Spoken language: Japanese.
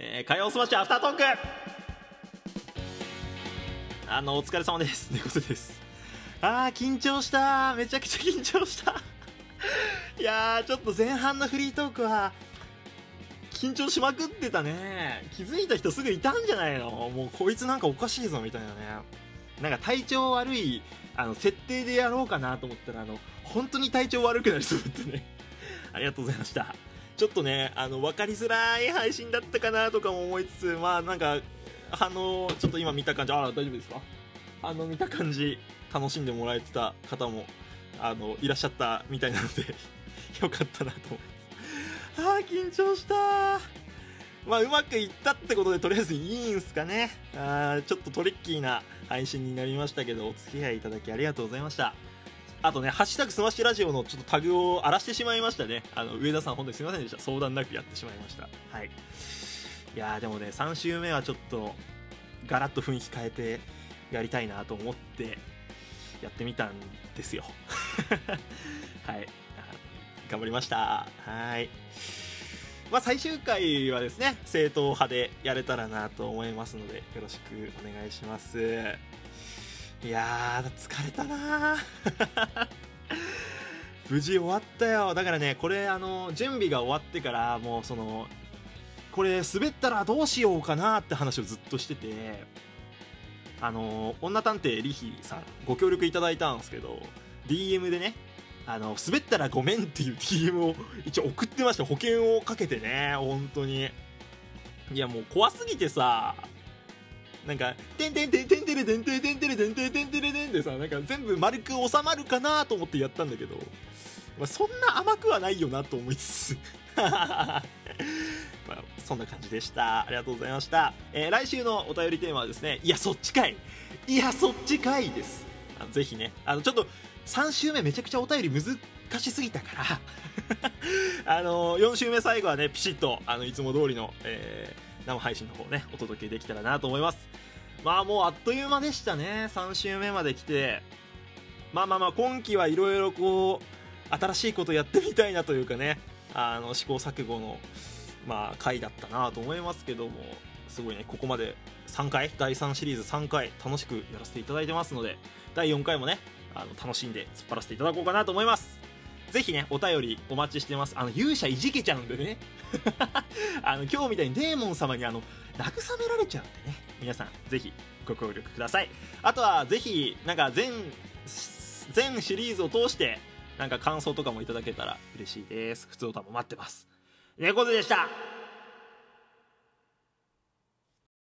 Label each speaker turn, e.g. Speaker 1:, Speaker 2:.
Speaker 1: えー、火曜スマッシュアフタートーク。あのお疲れ様です。猫 背です。あー緊張した。めちゃくちゃ緊張した。いやーちょっと前半のフリートークは緊張しまくってたね。気づいた人すぐいたんじゃないの？もうこいつなんかおかしいぞみたいなね。なんか体調悪いあの設定でやろうかなと思ったらあの本当に体調悪くなりそうだったね。ありがとうございました。ちょっとねあの分かりづらい配信だったかなとかも思いつつまあなんかあのちょっと今見た感じ。あら大丈夫ですか？あの見た感じ楽しんでもらえてた方もあのいらっしゃったみたいなので よかったなと思います。あー緊張したまあうまくいったってことでとりあえずいいんすかね。あーちょっとトリッキーな配信になりましたけどお付き合いいただきありがとうございました。あとね、ハッシュタグスマッシュラジオのちょっとタグを荒らしてしまいましたね。あの、上田さん、本当にすみませんでした。相談なくやってしまいました。はい。いやー、でもね、3週目はちょっと、ガラッと雰囲気変えてやりたいなと思って、やってみたんですよ。はい。頑張りました。はい。まあ、最終回はですね、正統派でやれたらなと思いますので、よろしくお願いします。いやー、疲れたな 無事終わったよ。だからね、これ、あの、準備が終わってから、もうその、これ滑ったらどうしようかなって話をずっとしてて、あの、女探偵リヒさん、ご協力いただいたんですけど、DM でね、あの、滑ったらごめんっていう DM を一応送ってました。保険をかけてね、本当に。いや、もう怖すぎてさ、なんか、てんてんてんてんてれてんてんてんてれてんてんてんてれてんってさ、なんか全部丸く収まるかなと思ってやったんだけど、まあ、そんな甘くはないよなと思いつつ、まあ、そんな感じでした。ありがとうございました。えー来週のお便りテーマはですね、いや、そっちかいいや、そっちかいです。あのぜひね、あの、ちょっと、3週目めちゃくちゃお便り難しすぎたから、あのー4週目最後はね、ピシッと、あの、いつも通りの、えー生配信の方ね、お届けできたらなと思います。まあもうあっという間でしたね、3週目まで来て。まあまあまあ、今期はいろいろこう、新しいことやってみたいなというかね、あの、試行錯誤の、まあ、回だったなと思いますけども、すごいね、ここまで3回、第3シリーズ3回、楽しくやらせていただいてますので、第4回もね、あの楽しんで突っ張らせていただこうかなと思います。ぜひね、お便りお待ちしてます。あの、勇者いじけちゃうんでね。あの、今日みたいにデーモン様にあの、慰められちゃうんでね。皆さん、ぜひご協力ください。あとは、ぜひ、なんか全、全シリーズを通して、なんか感想とかもいただけたら嬉しいです。普通歌も待ってます。猫背でした